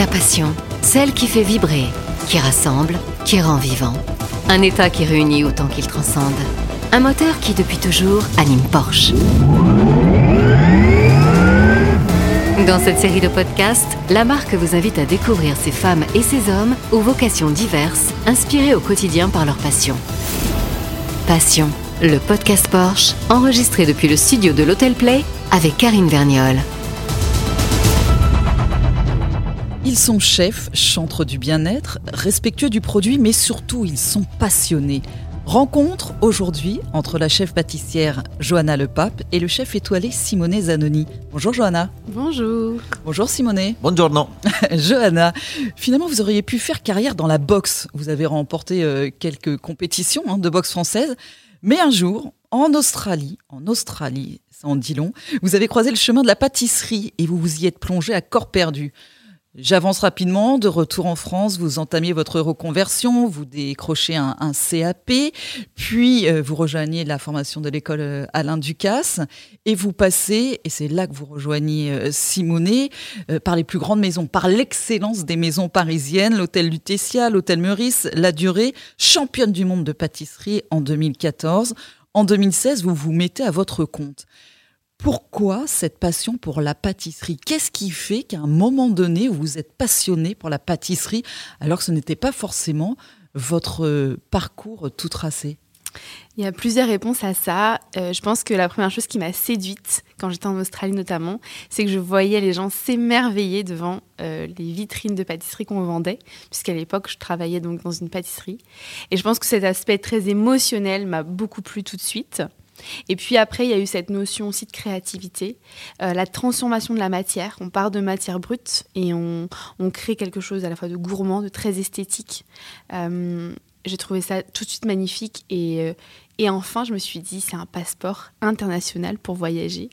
La passion, celle qui fait vibrer, qui rassemble, qui rend vivant. Un état qui réunit autant qu'il transcende. Un moteur qui, depuis toujours, anime Porsche. Dans cette série de podcasts, la marque vous invite à découvrir ces femmes et ces hommes aux vocations diverses, inspirés au quotidien par leur passion. Passion, le podcast Porsche, enregistré depuis le studio de l'Hôtel Play avec Karine Verniol. Ils sont chefs, chantres du bien-être, respectueux du produit, mais surtout ils sont passionnés. Rencontre aujourd'hui entre la chef pâtissière Johanna Lepape et le chef étoilé Simone Zanoni. Bonjour Johanna. Bonjour. Bonjour Simone. Buongiorno. Johanna, finalement vous auriez pu faire carrière dans la boxe. Vous avez remporté euh, quelques compétitions hein, de boxe française. Mais un jour, en Australie, en Australie, ça en dit long, vous avez croisé le chemin de la pâtisserie et vous vous y êtes plongé à corps perdu. J'avance rapidement. De retour en France, vous entamiez votre reconversion, vous décrochez un, CAP, puis euh, vous rejoignez la formation de l'école euh, Alain Ducasse et vous passez, et c'est là que vous rejoignez euh, Simonet, par les plus grandes maisons, par l'excellence des maisons parisiennes, l'hôtel Lutetia, l'hôtel Meurice, La Durée, championne du monde de pâtisserie en 2014. En 2016, vous vous mettez à votre compte. Pourquoi cette passion pour la pâtisserie? Qu'est-ce qui fait qu'à un moment donné, vous êtes passionné pour la pâtisserie alors que ce n'était pas forcément votre euh, parcours tout tracé? Il y a plusieurs réponses à ça. Euh, je pense que la première chose qui m'a séduite quand j'étais en Australie notamment, c'est que je voyais les gens s'émerveiller devant euh, les vitrines de pâtisserie qu'on vendait, puisqu'à l'époque je travaillais donc dans une pâtisserie. Et je pense que cet aspect très émotionnel m'a beaucoup plu tout de suite. Et puis après, il y a eu cette notion aussi de créativité, euh, la transformation de la matière. On part de matière brute et on, crée quelque chose à la fois de gourmand, de très esthétique. Euh, j'ai trouvé ça tout de suite magnifique et, euh, et enfin, je me suis dit, c'est un passeport international pour voyager.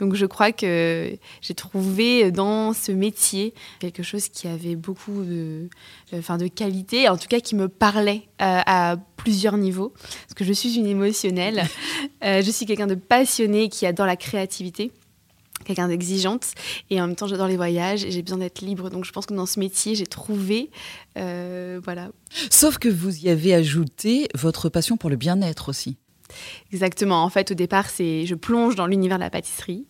Donc, je crois que j'ai trouvé dans ce métier quelque chose qui avait beaucoup de, enfin, de qualité, en tout cas qui me parlait euh, à plusieurs niveaux. Parce que je suis une émotionnelle, euh, je suis quelqu'un de passionné qui adore la créativité quelqu'un d'exigeante. Et en même temps j'adore les voyages et j'ai besoin d'être libre. Donc je pense que dans ce métier j'ai trouvé euh, voilà. Sauf que vous y avez ajouté votre passion pour le bien-être aussi Exactement. En fait, au départ, c'est je plonge dans l'univers de la pâtisserie.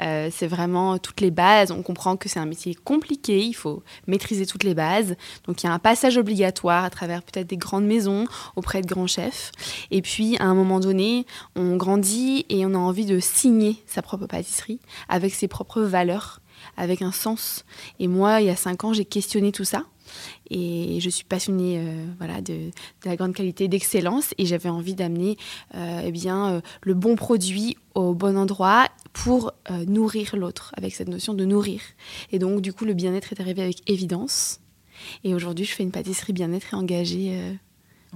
Euh, c'est vraiment toutes les bases. On comprend que c'est un métier compliqué. Il faut maîtriser toutes les bases. Donc, il y a un passage obligatoire à travers peut-être des grandes maisons auprès de grands chefs. Et puis, à un moment donné, on grandit et on a envie de signer sa propre pâtisserie avec ses propres valeurs, avec un sens. Et moi, il y a cinq ans, j'ai questionné tout ça. Et je suis passionnée euh, de, la grande qualité, d'excellence. Et j'avais envie d'amener euh, eh euh, le bon produit au bon endroit pour nourrir l'autre, avec cette notion de nourrir. Et donc, du coup, le bien-être est arrivé avec évidence. Et aujourd'hui, je fais une pâtisserie bien-être et engagée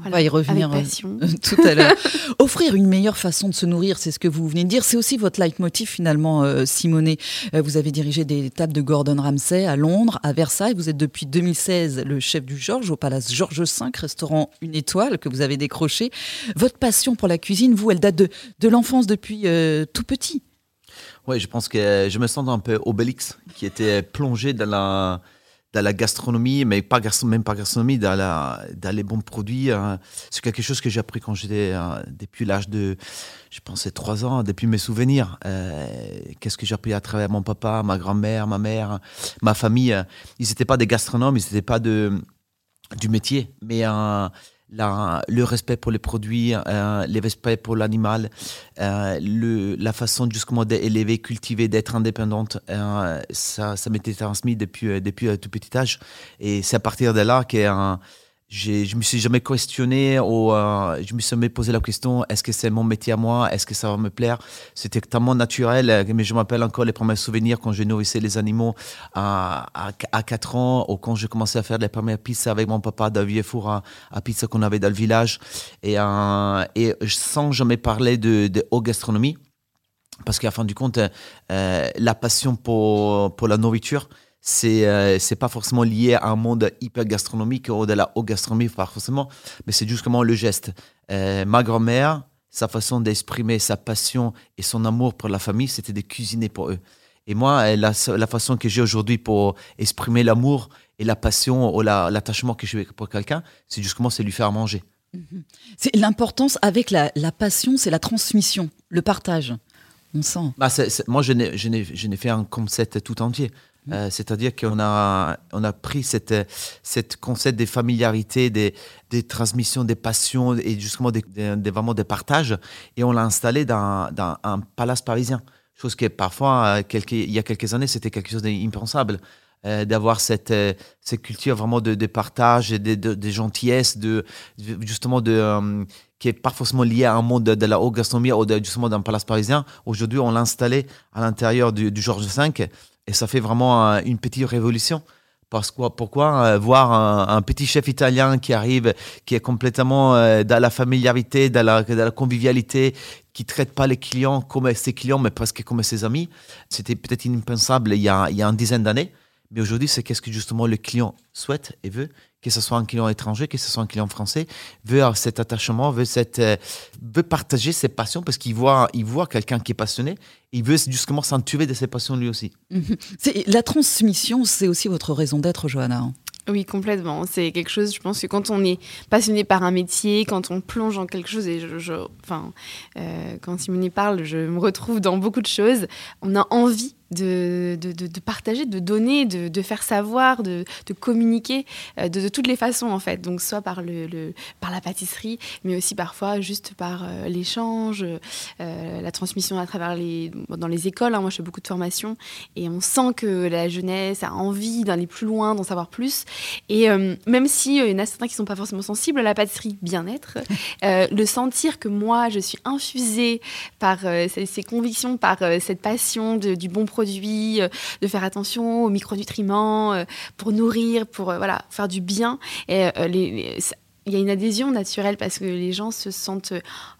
on va y revenir euh, tout à l'heure. Offrir une meilleure façon de se nourrir, c'est ce que vous venez de dire. C'est aussi votre leitmotiv finalement, euh, Simonet. Euh, vous avez dirigé des tables de Gordon Ramsay à Londres, à Versailles. Vous êtes depuis 2016 le chef du Georges au Palace Georges V, restaurant une étoile que vous avez décroché. Votre passion pour la cuisine, vous, elle date de, de l'enfance depuis tout petit. Oui, je pense que je me sens un peu Obélix, qui était plongé dans la la gastronomie, mais pas même pas gastronomie, dans, la, dans les bons produits. Hein. C'est quelque chose que j'ai appris quand j'étais hein, depuis l'âge de, je pensais, trois ans, depuis mes souvenirs. Euh, qu'est-ce que j'ai appris à travers mon papa, ma grand-mère, ma mère, ma famille. Ils n'étaient pas des gastronomes, ils n'étaient pas de, du métier, mais un le respect pour les produits, euh, le respect pour l'animal, euh, la façon justement d'élever, cultiver, d'être indépendante, euh, ça, ça m'était transmis depuis, depuis tout petit âge. Et c'est à partir de là que je me suis jamais questionné ou euh, je me suis jamais posé la question est-ce que c'est mon métier à moi? Est-ce que ça va me plaire? C'était tellement naturel euh, mais je m'appelle encore les premiers souvenirs quand je nourrissais les animaux à, à, 4 ans ou quand j'ai commencé à faire les premières pizzas avec mon papa d'un four à, pizza qu'on avait dans le village. Et, euh, et sans jamais parler de, de haute gastronomie parce qu'à fin du compte la passion pour, pour la nourriture c'est euh, c'est pas forcément lié à un monde hyper gastronomique ou de la haute gastronomie, pas forcément, mais c'est justement le geste. Euh, ma grand-mère, sa façon d'exprimer sa passion et son amour pour la famille, c'était de cuisiner pour eux. Et moi, la, la façon que j'ai aujourd'hui pour exprimer l'amour et la passion ou l'attachement que j'ai pour quelqu'un, c'est justement c'est lui faire manger. Mhm. C'est l'importance avec la, passion, c'est la transmission, le partage. On sent. Bah, moi, je n'ai fait un concept tout entier. Euh, c'est-à-dire qu'on a, on a pris cette, cette concept des familiarités, des, des transmissions, des passions et justement des, des, vraiment des partages et on l'a installé dans, dans, un palace parisien. Chose qui parfois, euh, quelques, il y a quelques années, c'était quelque chose d'impensable. Euh, d'avoir cette, cette culture vraiment de, de partage, de, de, de, gentillesse, de, justement de, euh, qui est pas forcément lié à un monde de, la haute gastronomie ou justement d'un palace parisien. Aujourd'hui, on l'a installé à l'intérieur du, du, Georges V et ça fait vraiment une petite révolution. Parce que, pourquoi voir un, petit chef italien qui arrive, qui est complètement dans la familiarité, dans la, convivialité, qui traite pas les clients comme ses clients, mais presque comme ses amis. C'était peut-être impensable il y a, il y a une dizaine d'années. Mais aujourd'hui, c'est qu'est-ce que justement le client souhaite et veut, que ce soit un client étranger, que ce soit un client français, veut cet attachement, veut, cette, euh, veut partager ses passions parce qu'il voit, il voit quelqu'un qui est passionné, il veut justement s'entuver de ses passions lui aussi. la transmission, c'est aussi votre raison d'être, Johanna. Oui, complètement. C'est quelque chose, je pense que quand on est passionné par un métier, quand on plonge en quelque chose, et je, enfin, euh, quand Simone y parle, je me retrouve dans beaucoup de choses, on a envie de, de, partager, de donner, de, faire savoir, de, communiquer euh, de, toutes les façons en fait. Donc soit par, le, par la pâtisserie, mais aussi parfois juste par euh, l'échange, euh, la transmission à travers les, dans les écoles. Hein. Moi je fais beaucoup de formations et on sent que la jeunesse a envie d'aller plus loin, d'en savoir plus. Et même si il y en a certains qui sont pas forcément sensibles à la pâtisserie bien-être, le sentir que moi je suis infusée par ces, convictions, par cette passion du bon produits, euh, de faire attention aux micronutriments euh, pour nourrir, pour euh, voilà, faire du bien. Et les, il y a une adhésion naturelle parce que les gens se sentent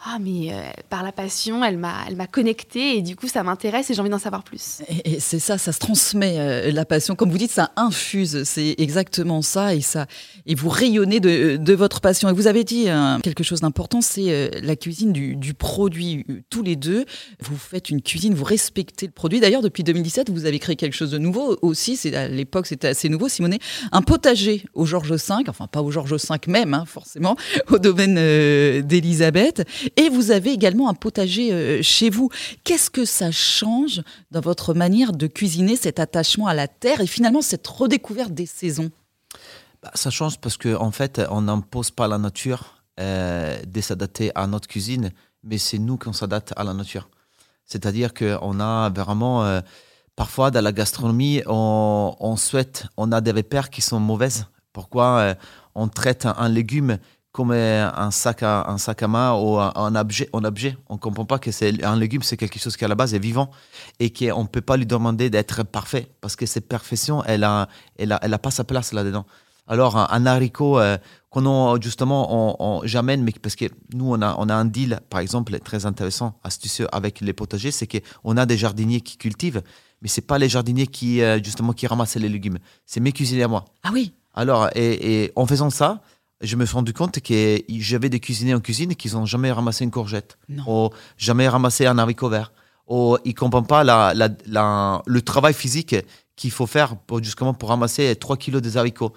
ah mais euh, par la passion elle m'a elle m'a connecté et du coup ça m'intéresse et j'ai envie d'en savoir plus. Et, c'est ça, ça se transmet euh, la passion. Comme vous dites ça infuse, c'est exactement ça et ça et vous rayonnez de, de votre passion. Et vous avez dit quelque chose d'important c'est euh, la cuisine du, du, produit tous les deux. Vous faites une cuisine vous respectez le produit. D'ailleurs depuis 2017 vous avez créé quelque chose de nouveau aussi. C'est à l'époque c'était assez nouveau Simonet. Un potager au Georges V enfin pas au Georges V même hein, forcément, au domaine euh, d'Elisabeth. Et vous avez également un potager euh, chez vous. Qu'est-ce que ça change dans votre manière de cuisiner, cet attachement à la terre et finalement cette redécouverte des saisons? Bah, Ça change parce qu'en en fait, on n'impose pas la nature euh, de s'adapter à notre cuisine, mais c'est nous qui s'adapte à la nature. C'est-à-dire qu'on a vraiment... parfois, dans la gastronomie, on, on, souhaite, on a des repères qui sont mauvaises. Pourquoi on traite un, légume comme un sac à, un sac à main ou un, objet. Un objet. On ne comprend pas que c'est un légume, c'est quelque chose qui à la base est vivant et qu'on ne peut pas lui demander d'être parfait parce que cette perfection, elle n'a elle a, elle a pas sa place là-dedans. Alors, un, haricot euh, qu'on justement, on, j'amène, mais parce que nous, on a, on a un deal, par exemple, très intéressant, astucieux avec les potagers, c'est qu'on a des jardiniers qui cultivent, mais c'est pas les jardiniers qui, euh, justement, qui ramassent les légumes. C'est mes cuisiniers à moi. Ah oui alors, et, en faisant ça, je me suis rendu compte que j'avais des cuisiniers en cuisine qui n'ont jamais ramassé une courgette, ou jamais ramassé un haricot vert, ou ils ne comprennent pas la, le travail physique qu'il faut faire pour, justement pour ramasser 3 kilos de haricots.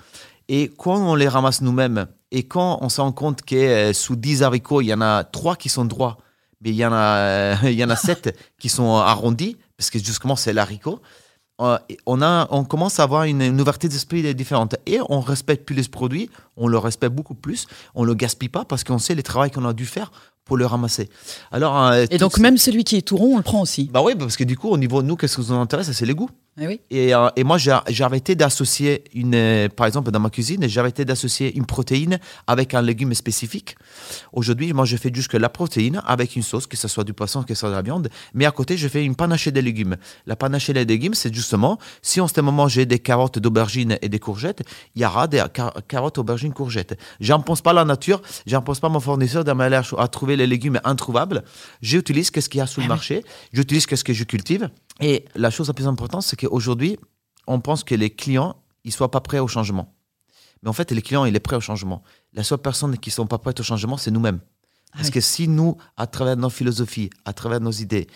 Et quand on les ramasse nous-mêmes, et quand on se rend compte que euh, sous 10 haricots, il y en a 3 qui sont droits, mais il y en a, il y en a 7 qui sont arrondis, parce que justement c'est l'haricot, euh, on, a, on commence à avoir une, ouverture d'esprit différente. Et on respecte plus les produits, on le respecte beaucoup plus, on ne le gaspille pas parce qu'on sait le travail qu'on a dû faire pour le ramasser. Alors, euh, et donc même celui qui est tout rond, on le prend aussi Bah oui, parce que du coup, au niveau de nous, qu'est-ce qui nous intéresse? C'est les goûts. Eh et, euh, et, moi, j'ai arrêté d'associer une, euh, par exemple, dans ma cuisine, j'ai arrêté d'associer une protéine avec un légume spécifique. Aujourd'hui, moi, je fais juste que la protéine avec une sauce, que ce soit du poisson, que ce soit de la viande. Mais à côté, je fais une panachée de légumes. La panachée des légumes, c'est justement, si en ce moment j'ai des carottes, d'aubergines et des courgettes, il y aura des carottes, aubergines, courgettes. J'impose pas la nature, j'impose pas mon fournisseur manière à trouver les légumes introuvables. J'utilise ce qu'il y a sur le ah marché, j'utilise ce que je cultive. Et la chose la plus importante, c'est qu'aujourd'hui, on pense que les clients, ils soient pas prêts au changement. Mais en fait, les clients, ils sont prêts au changement. La seule personne qui ne sont pas prêtes au changement, c'est nous-mêmes. Parce que si nous, à travers nos philosophies, à travers nos idées,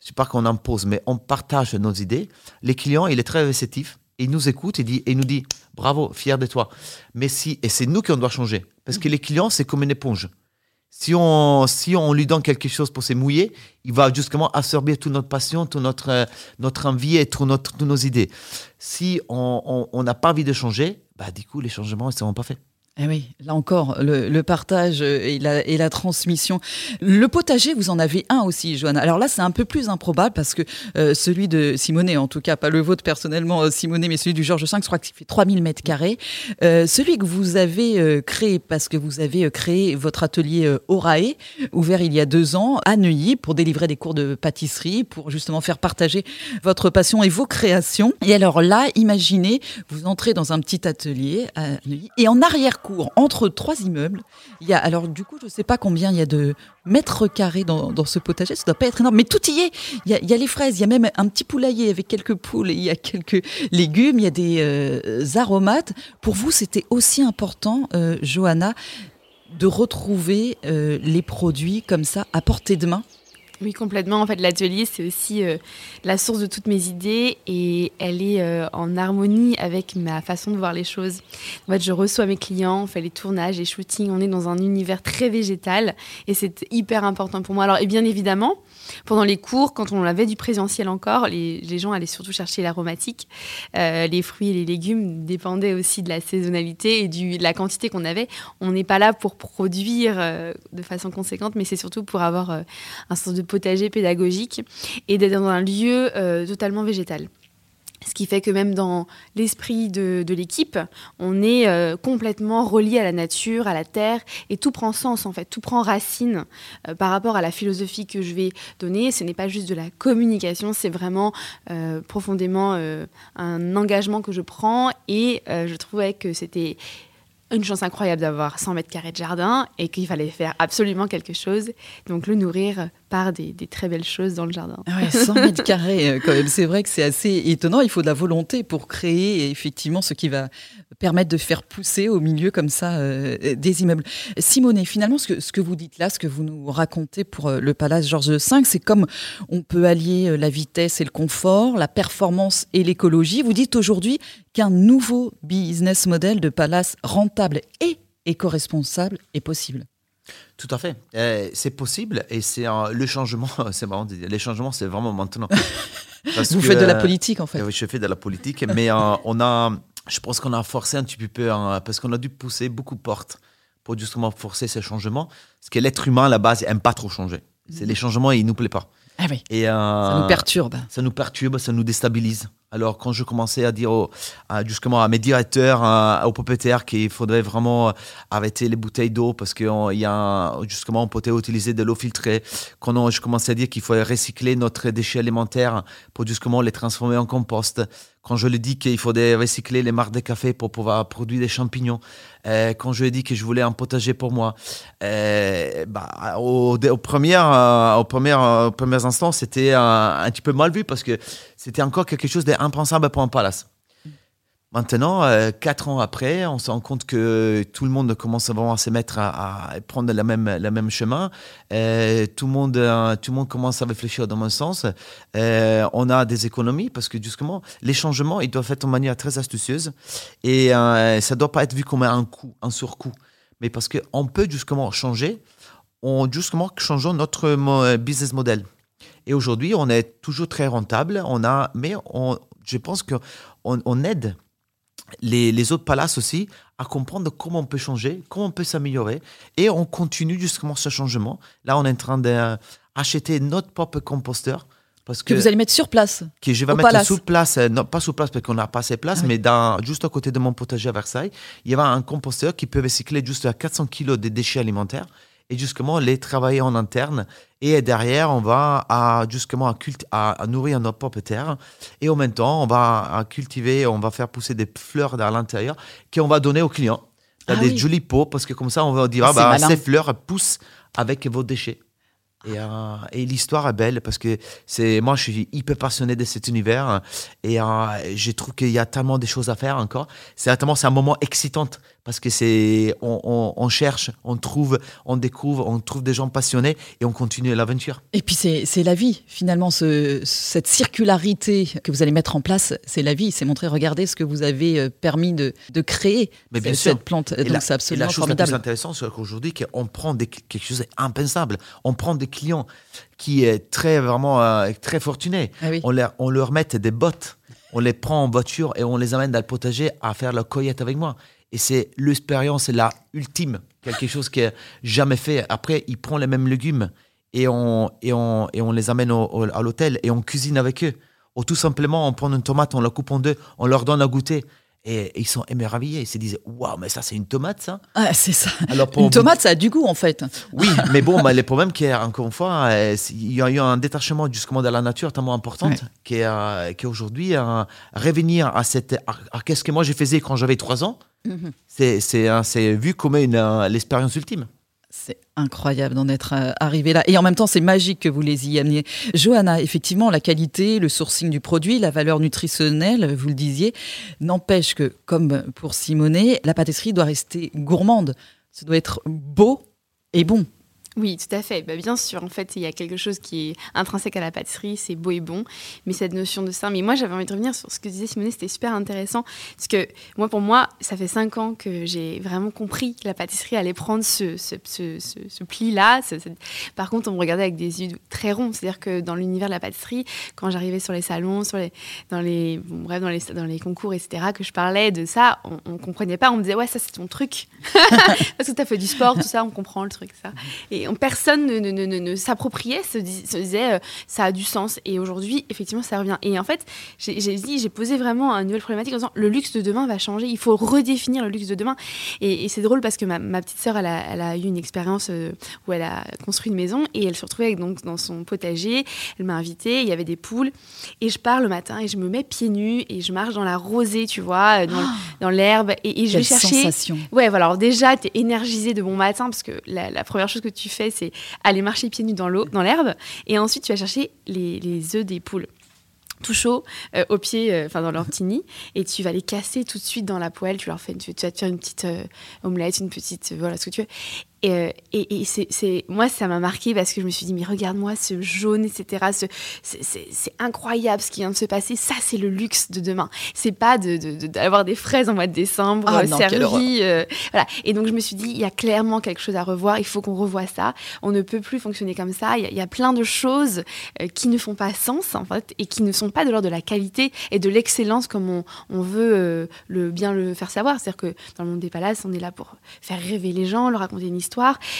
je sais pas qu'on impose, mais on partage nos idées, les clients, il est très réceptif il nous écoute et, dit, et il nous dit bravo, fier de toi. Mais si, et c'est nous qui on doit changer. Parce que les clients, c'est comme une éponge. Si on, si on lui donne quelque chose pour se mouiller, il va justement absorber toute notre passion, toute notre, notre envie et toutes notre, nos idées. Si on n'a pas envie de changer, bah, du coup, les changements ne seront pas faits. Eh oui, là encore, le, partage et la, et la, transmission. Le potager, vous en avez un aussi, Joanne. Alors là, c'est un peu plus improbable parce que euh, celui de Simonet, en tout cas, pas le vôtre personnellement, euh, Simonet, mais celui du Georges V, je crois qu'il fait 3000 mètres carrés. Euh, celui que vous avez créé parce que vous avez créé votre atelier Orae, ouvert il y a deux ans à Neuilly pour délivrer des cours de pâtisserie, pour justement faire partager votre passion et vos créations. Et alors là, imaginez, vous entrez dans un petit atelier à Neuilly et en arrière entre trois immeubles. Il y a, alors du coup, je ne sais pas combien il y a de mètres carrés dans, ce potager, ça doit pas être énorme, mais tout y est. Il y, a, les fraises, il y a même un petit poulailler avec quelques poules, il y a quelques légumes, il y a des euh, aromates. Pour vous, c'était aussi important, euh, Johanna, de retrouver euh, les produits comme ça à portée de main? Oui, complètement. En fait, l'atelier, c'est aussi euh, la source de toutes mes idées et elle est euh, en harmonie avec ma façon de voir les choses. En fait, je reçois mes clients, on fait les tournages, les shootings, on est dans un univers très végétal et c'est hyper important pour moi. Alors, et bien évidemment, pendant les cours, quand on avait du présentiel encore, les, gens allaient surtout chercher l'aromatique. Euh, les fruits et les légumes dépendaient aussi de la saisonnalité et du, de la quantité qu'on avait. On n'est pas là pour produire de façon conséquente, mais c'est surtout pour avoir un sens de potager pédagogique et d'être dans un lieu euh, totalement végétal. Ce qui fait que même dans l'esprit de, l'équipe, on est euh, complètement relié à la nature, à la terre, et tout prend sens en fait, tout prend racine euh, par rapport à la philosophie que je vais donner. Ce n'est pas juste de la communication, c'est vraiment profondément un engagement que je prends, et je trouvais que c'était une chance incroyable d'avoir 100 mètres carrés de jardin et qu'il fallait faire absolument quelque chose. Donc le nourrir par des, très belles choses dans le jardin. Ah ouais, 100 mètres carrés euh, quand même. C'est vrai que c'est assez étonnant. Il faut de la volonté pour créer effectivement ce qui va permettre de faire pousser au milieu comme ça euh, des immeubles. Simone, finalement, ce que, ce que vous dites là, ce que vous nous racontez pour euh, le Palace Georges V, c'est comme on peut allier la vitesse et le confort, la performance et l'écologie. Vous dites aujourd'hui qu'un nouveau business model de palace rentable et éco-responsable est possible. Tout à fait. Euh, c'est possible et c'est le changement, c'est marrant de dire, les changements, c'est vraiment maintenant. Vous faites de la politique en fait. Oui, je fais de la politique, mais euh, on a, je pense qu'on a forcé un petit peu hein, parce qu'on a dû pousser beaucoup de portes pour justement forcer ces changements. Parce que l'être humain à la base n'aime pas trop changer. C'est les changements, ils nous plaisent pas. Ah oui. Et, euh, ça nous perturbe. Ça nous perturbe, ça nous déstabilise. Alors, quand je commençais à dire à, justement à mes directeurs, aux propriétaires qu'il faudrait vraiment arrêter les bouteilles d'eau parce qu'il y a justement on peut utiliser de l'eau filtrée, quand je commençais à dire qu'il fallait recycler notre déchets alimentaires pour justement les transformer en compost, quand je lui dis qu'il faudrait recycler les marques de café pour pouvoir produire des champignons, euh, quand je lui ai dit que je voulais un potager pour moi, euh, bah, au, au, premier, euh, au, premier, au premier instant, c'était un, un, petit peu mal vu parce que c'était encore quelque chose d'impensable pour un palace. Maintenant, euh, quatre ans après, on se rend compte que tout le monde commence vraiment à se mettre à, prendre le même, la même chemin. Euh, tout, le monde, euh, tout le monde commence à réfléchir dans mon sens. on a des économies parce que justement, les changements, ils doivent être de manière très astucieuse et ça ne doit pas être vu comme un coût, un surcoût. Mais parce qu'on peut justement changer, on justement changeons notre business model. Et aujourd'hui, on est toujours très rentable, on a, mais on, je pense qu'on on aide les, autres palaces aussi à comprendre comment on peut changer, comment on peut s'améliorer. Et on continue justement ce changement. Là, on est en train d'acheter notre propre composteur. Parce que, vous allez mettre sur place Que je vais mettre sur place, euh, non pas sur place parce qu'on n'a pas assez de place, ah mais dans, juste à côté de mon potager à Versailles, il y a un composteur qui peut recycler juste à 400 kg de déchets alimentaires et justement les travailler en interne. Et derrière, on va à, justement à, à, nourrir notre propre terre. Et en même temps, on va cultiver, on va faire pousser des fleurs dans l'intérieur qu'on va donner aux clients. Ah des jolis pots, parce que comme ça, on va dire, ah, bah, ces fleurs poussent avec vos déchets. Et, euh, et l'histoire est belle parce que c'est moi, je suis hyper passionné de cet univers et euh, je trouve qu'il y a tellement de choses à faire encore. C'est tellement c'est un moment excitant parce que c'est on, on, on, cherche, on trouve, on découvre, on trouve des gens passionnés et on continue l'aventure. Et puis c'est la vie finalement, ce, cette circularité que vous allez mettre en place, c'est la vie. C'est montrer, regardez ce que vous avez euh, permis de, de créer Mais bien cette, sûr. plante. Et Donc c'est absolument et la chose formidable. la plus intéressante, c'est qu'aujourd'hui, on prend des, quelque chose d'impensable. On prend des clients qui est très vraiment euh, très fortunés. Ah oui. On leur on leur met des bottes, on les prend en voiture et on les amène dans le potager à faire la cueillette avec moi. Et c'est l'expérience la ultime, quelque chose qui est jamais fait. Après, ils prennent les mêmes légumes et on, et on, et on les amène au- au- à l'hôtel et on cuisine avec eux. Ou tout simplement, on prend une tomate, on la coupe en deux, on leur donne à goûter. Et ils sont émerveillés. Ils se disent Waouh, mais ça, c'est une tomate, ça Ah, c'est ça. Alors, pour- Une tomate, ça a du goût en fait. Oui, mais bon, bah, le problème, qui est, encore une fois, euh, c'est- il y a eu un détachement justement de la nature tellement important Ouais. est, euh, aujourd'hui euh, revenir à cette. à- à qu'est-ce que moi j'ai faisais quand j'avais trois ans Mhm. c'est, vu comme l'expérience ultime. C'est incroyable d'en être euh, arrivé là. Et en même temps, c'est magique que vous les y ameniez. Johanna, effectivement, la qualité, le sourcing du produit, la valeur nutritionnelle, vous le disiez, n'empêche que, comme pour Simonet, la pâtisserie doit rester gourmande. Ça doit être beau et bon. Oui, tout à fait. Bah, bien sûr, en fait, il y a quelque chose qui est intrinsèque à la pâtisserie, c'est beau et bon, mais cette notion de ça. Mais moi, j'avais envie de revenir sur ce que disait Simone, c'était super intéressant, parce que moi, pour moi, ça fait cinq ans que j'ai vraiment compris que la pâtisserie allait prendre ce, ce, ce, ce- pli-là. Par contre, on me regardait avec des yeux très ronds, c'est-à-dire que dans l'univers de la pâtisserie, quand j'arrivais sur les salons, sur les, dans les, bref, dans les, dans les concours, etc., que je parlais de ça, on, on comprenait pas. On me disait ouais, ça c'est ton truc, parce que fait du sport, tout ça, on comprend le truc, ça. On- personne ne, ne, ne- ne- ne s'appropriait, se, dis- se disait euh, ça a du sens. Et aujourd'hui, effectivement, ça revient. Et en fait, j'ai j'ai dit, j'ai posé vraiment une nouvelle problématique en disant le luxe de demain va changer. Il faut redéfinir le luxe de demain. Et, et c'est drôle parce que ma, ma petite sœur, elle a, elle a eu une expérience euh, où elle a construit une maison et elle se retrouvait avec, donc, dans son potager. Elle m'a invitée, il y avait des poules. Et je pars le matin et je me mets pieds nus et je marche dans la rosée, tu vois, euh, dans, dans l'herbe. Et, et je vais chercher. sensation. Ouais, voilà. Alors déjà, tu es énergisé de bon matin parce que la, la première chose que tu fais, c'est aller marcher pieds nus dans l'eau, dans l'herbe. Et ensuite, tu vas chercher les, œufs des poules tout chaud euh, au pied, euh, enfin dans leur petit nid, et tu vas les casser tout de suite dans la poêle. Tu leur fais, tu, tu vas te faire une petite euh, omelette, une petite, euh, voilà ce que tu veux. Et, euh, et, et c'est, c'est- moi, ça m'a marqué parce que je me suis dit, mais regarde-moi ce jaune, etc. ce- c'est, incroyable ce qui vient de se passer. Ça, c'est le luxe de demain. C'est pas de, de- de- d'avoir des fraises en mois de décembre Ah euh, servies. euh, voilà. Et donc, je me suis dit, il y a clairement quelque chose à revoir. Il faut qu'on revoie ça. On ne peut plus fonctionner comme ça. Il y a, il y a plein de choses qui ne font pas sens, en fait, et qui ne sont pas de l'ordre de la qualité et de l'excellence comme on, on veut euh, le, bien le faire savoir. C'est-à-dire que dans le monde des palaces, on est là pour faire rêver les gens, leur raconter une histoire,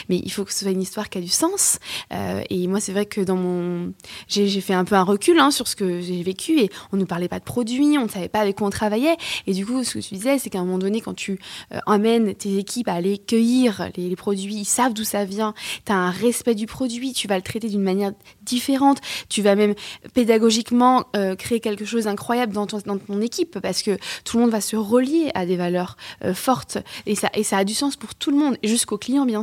mais il faut que ce soit une histoire qui a du sens. Euh, et moi, c'est vrai que dans mon. J'ai fait un peu un recul hein, sur ce que j'ai vécu et on ne parlait pas de produits, on ne savait pas avec quoi on travaillait. Et du coup, ce que tu disais, c'est qu'à un moment donné, quand tu euh, emmènes tes équipes à aller cueillir les, produits, ils savent d'où ça vient, tu as un respect du produit, tu vas le traiter d'une manière différente, tu vas même pédagogiquement euh, créer quelque chose d'incroyable dans ton, dans ton équipe parce que tout le monde va se relier à des valeurs euh, fortes et ça, et ça a du sens pour tout le monde, jusqu'aux clients bien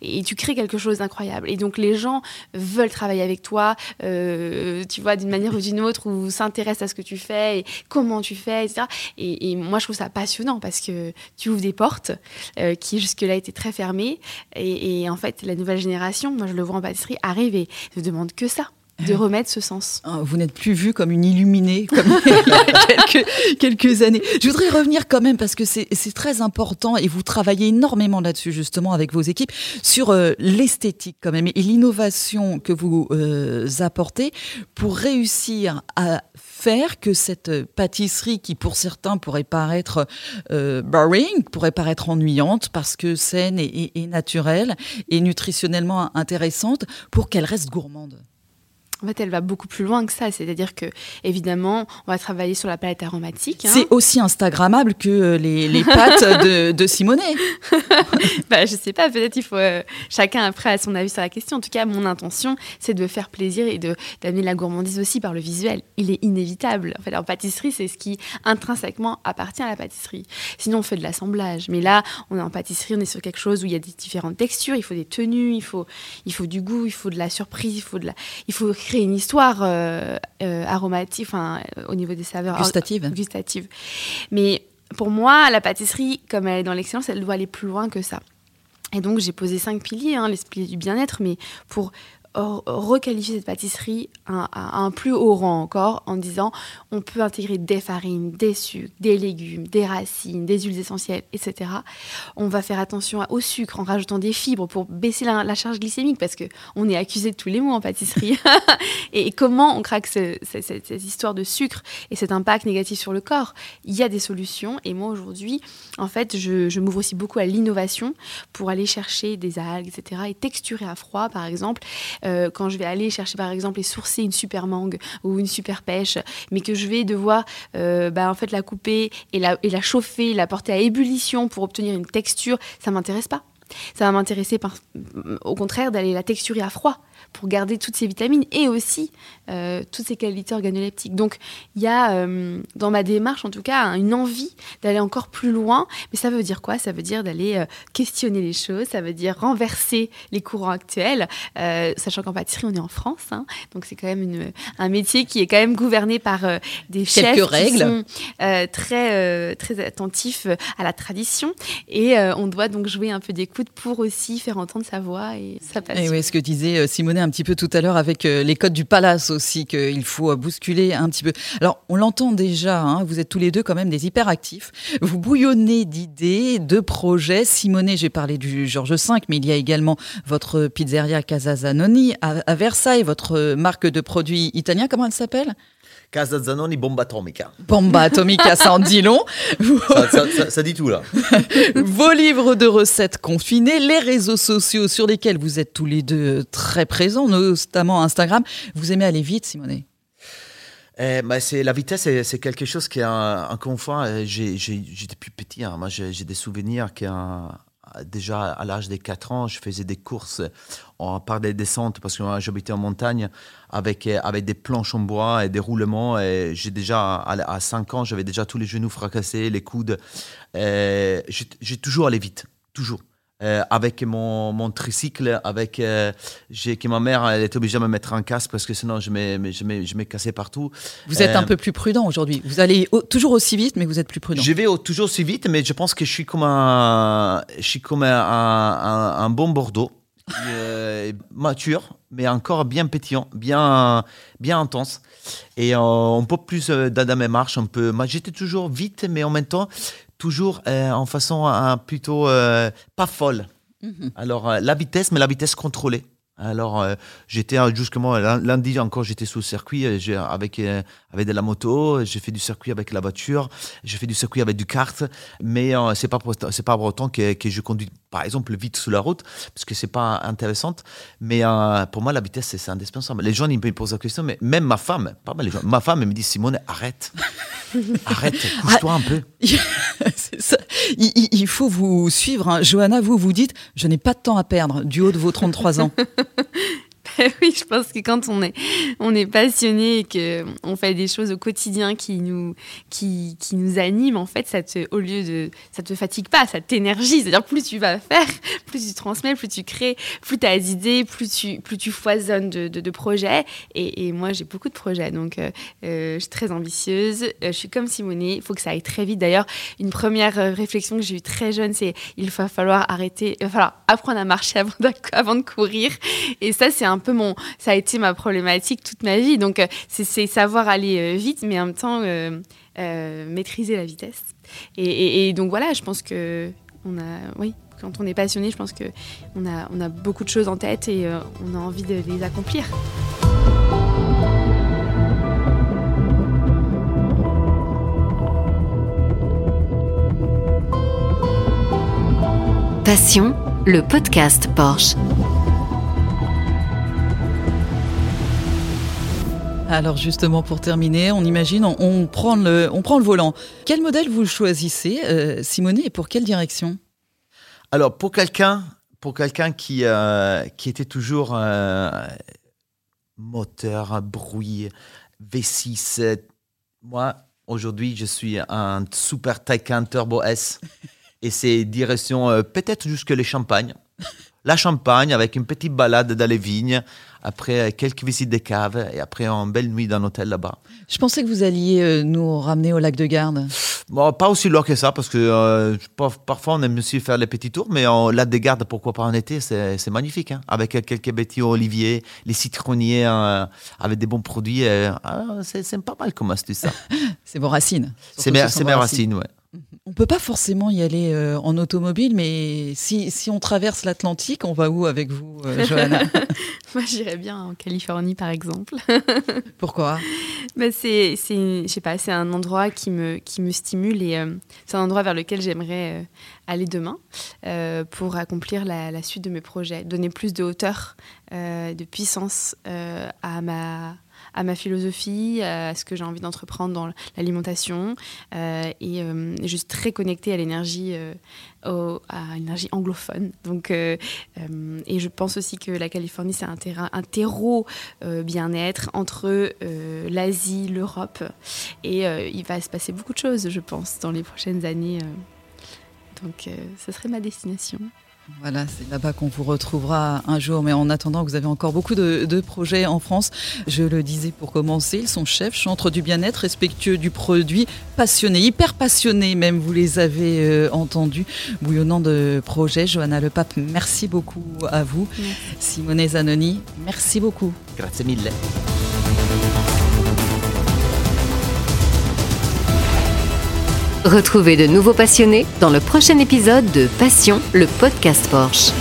Et tu crées quelque chose d'incroyable. Et donc les gens veulent travailler avec toi, euh, tu vois, d'une manière ou d'une autre, ou s'intéressent à ce que tu fais, comment tu fais, etc. Et, et moi, je trouve ça passionnant parce que tu ouvres des portes euh, qui jusque-là étaient très fermées. Et, et en fait, la nouvelle génération, moi je le vois en pâtisserie, arrive et ne demande que ça, de remettre ce sens. Ah, Vous n'êtes plus vue comme une illuminée comme il y a quelques, quelques années. Je voudrais revenir quand même parce que c'est très important et vous travaillez énormément là-dessus justement avec vos équipes sur euh, l'esthétique quand même et l'innovation que vous euh, apportez pour réussir à faire que cette pâtisserie qui pour certains pourrait paraître euh, boring, pourrait paraître ennuyante parce que saine et- et naturelle et nutritionnellement intéressante pour qu'elle reste gourmande. En fait, elle va beaucoup plus loin que ça. C'est-à-dire que, évidemment, on va travailler sur la palette aromatique. hein. C'est aussi Instagrammable que euh, les, les pâtes de, de Simonet. bah, je sais pas, peut-être il faut. euh, chacun après a son avis sur la question. En tout cas, mon intention, c'est de faire plaisir et d'amener la gourmandise aussi par le visuel. Il est inévitable. En fait, en pâtisserie, c'est ce qui intrinsèquement appartient à la pâtisserie. Sinon, on fait de l'assemblage. Mais là, on est en pâtisserie, on est sur quelque chose où il y a des différentes textures, il faut des tenues, il faut, il faut du goût, il faut de la surprise, il faut, de la, il faut créer une histoire euh, euh, aromatique, enfin, euh, au niveau des saveurs Gustative. gustative. Mais pour moi, la pâtisserie, comme elle est dans l'excellence, elle doit aller plus loin que ça. Et donc, j'ai posé cinq piliers, hein, les piliers du bien-être, mais pour requalifier cette pâtisserie à, un plus haut rang encore, en disant on peut intégrer des farines, des sucres, des légumes, des racines, des huiles essentielles, etc. On va faire attention au sucre en rajoutant des fibres pour baisser la, charge glycémique, parce que on est accusé de tous les mots en pâtisserie. et, comment on craque ce- ce- cette, cette histoire de sucre et cet impact négatif sur le corps? Il y a des solutions, et moi aujourd'hui, en fait, je, je m'ouvre aussi beaucoup à l'innovation pour aller chercher des algues, etc. et texturer à froid, par exemple. Euh, quand je vais aller chercher, par exemple, et sourcer une super mangue ou une super pêche, mais que je vais devoir euh, bah, en fait, la couper et la, et la chauffer, la porter à ébullition pour obtenir une texture, ça m'intéresse pas. Ça va m'intéresser au contraire d'aller la texturer à froid pour garder toutes ces vitamines et aussi euh, toutes ces qualités organoleptiques. Donc il y a euh, dans ma démarche en tout cas une envie d'aller encore plus loin. Mais ça veut dire quoi? Ça veut dire d'aller euh, questionner les choses, ça veut dire renverser les courants actuels, sachant qu'en pâtisserie on est en France, hein. donc c'est quand même une- un métier qui est quand même gouverné par des chefs Quelques qui règles. sont très, très attentifs à la tradition et on doit donc jouer un peu d'écoute pour aussi faire entendre sa voix et sa passion. Et oui, ce que disait euh, Simonet un petit peu tout à l'heure avec euh, les codes du palace aussi, qu'il faut euh, bousculer un petit peu. Alors, on l'entend déjà, hein, vous êtes tous les deux quand même des hyperactifs. Vous bouillonnez d'idées, de projets. Simonet, j'ai parlé du Georges V, mais il y a également votre pizzeria Casa Zanoni à, Versailles, votre marque de produits italiens, comment elle s'appelle? Casa Zanoni Bomba Atomica. Bomba Atomica, ça en dit long. Ça, ça- ça- ça dit tout là. Vos livres de recettes confinés, les réseaux sociaux sur lesquels vous êtes tous les deux très présents, notamment Instagram. Vous aimez aller vite, Simonet Eh, bah, c'est la vitesse, c'est quelque chose qui, encore une fois, euh, j'ai j'ai- j'ai depuis petit. hein. Moi, j'ai j'ai des souvenirs qui, euh, déjà à l'âge des 4 ans, je faisais des courses en par des descentes parce que j'habitais en montagne avec euh, avec des planches en bois et des roulements. Et j'ai déjà à, à 5 ans, j'avais déjà tous les genoux fracassés, les coudes. Euh, j'ai toujours allé vite, toujours. Euh, avec mon, mon tricycle, avec euh, que ma mère elle était obligée de me mettre un casque parce que sinon je m'ai je cassé partout. Vous êtes Euh, un peu plus prudent aujourd'hui. Vous allez au- toujours aussi vite, mais vous êtes plus prudent. Je vais au- toujours aussi vite, mais je pense que je suis comme un, je suis comme un, un- un bon Bordeaux, euh, mature, mais encore bien pétillant, bien, bien intense. Et euh, on peut plus euh, dans mes marches, un peu. Moi, j'étais toujours vite, mais en même temps, toujours euh, en façon euh, plutôt euh, pas folle. Mhm. Alors, la vitesse, mais la vitesse contrôlée. Alors, euh, j'étais justement lun- lundi encore, j'étais sur le circuit euh, avec, euh, avec de la moto. J'ai fait du circuit avec la voiture. J'ai fait du circuit avec du kart. Mais euh, c'est pas pour, c'est pas pour autant que, que je conduis, par exemple, vite sur la route, parce que c'est pas intéressant. Mais euh, pour moi, la vitesse, c'est indispensable. Les gens, ils me posent la question, mais même ma femme, pas mal les gens, ma femme, elle me dit Simone, arrête. arrête, couche-toi un peu. Ça. Il faut vous suivre. hein. Johanna, vous, vous dites, je n'ai pas de temps à perdre du haut de vos 33 ans. oui, je pense que quand on est, on est passionné et que on fait des choses au quotidien qui nous, qui, qui nous animent, en fait, ça te, au lieu de, ça te fatigue pas, ça t'énergise. C'est-à-dire plus tu vas faire, plus tu transmets, plus tu crées, plus tu as d'idées, plus tu, plus tu foisonnes de, de, projets. Et, moi, j'ai beaucoup de projets, donc euh, euh, je suis très ambitieuse. Euh, je suis comme Simonet, il faut que ça aille très vite. D'ailleurs, une première euh, réflexion que j'ai eue très jeune, c'est il va falloir arrêter, il va falloir apprendre à marcher avant de, avant de courir. Et ça, c'est un peu mon, ça a été ma problématique toute ma vie. Donc, euh, c'est savoir aller euh, vite, mais en même temps euh, maîtriser la vitesse. Et, et- donc voilà, je pense que on a, oui, quand on est passionné, je pense que on a, on a beaucoup de choses en tête et on a envie de les accomplir. Passion, le podcast Porsche. Alors justement, pour terminer, on imagine, on, prend, le, on prend le volant. Quel modèle vous choisissez, euh, Simonet, et pour quelle direction? Alors, pour quelqu'un pour quelqu'un qui, euh, qui était toujours euh, moteur, bruit, V6, moi, aujourd'hui, je suis un super Taycan Turbo S. et c'est direction peut-être jusque les Champagnes. La Champagne avec une petite balade dans les vignes après euh, quelques visites des caves et après une belle nuit dans un hôtel là-bas. Je pensais que vous alliez euh, nous ramener au lac de Garde. Bon, pas aussi loin que ça, parce que euh, parfois on aime aussi faire les petits tours, mais en lac de Garde, pourquoi pas en été, c'est magnifique. Hein. avec quelques petits oliviers, les citronniers avec des bons produits. Ah, c'est pas mal comme astuce ça. c'est vos racines. C'est mes, mes racines, ouais. On ne peut pas forcément y aller euh, en automobile, mais si, si on traverse l'Atlantique, on va où avec vous, euh, Johanna? Moi, j'irais bien en Californie, par exemple. Pourquoi? Bah, c'est, sais pas, c'est un endroit qui me, qui me stimule et euh, c'est un endroit vers lequel j'aimerais aller demain pour accomplir la, la, suite de mes projets, donner plus de hauteur, de puissance à ma à ma philosophie, à ce que j'ai envie d'entreprendre dans l'alimentation euh, et euh, juste très connectée à l'énergie euh, à l'énergie anglophone. Donc, et je pense aussi que la Californie, c'est un, un terreau bien-être entre l'Asie, l'Europe. Et il va se passer beaucoup de choses, je pense, dans les prochaines années. donc, ce serait ma destination. Voilà, c'est là-bas qu'on vous retrouvera un jour. Mais en attendant, vous avez encore beaucoup de, projets en France. Je le disais pour commencer, ils sont chefs, chantres du bien-être, respectueux du produit, passionnés, hyper passionnés même. Vous les avez euh, entendus, bouillonnant de projets. Johanna Le Pape, merci beaucoup à vous. Simone Zanoni, merci beaucoup. Grazie mille. Retrouvez de nouveaux passionnés dans le prochain épisode de Passion, le podcast Porsche.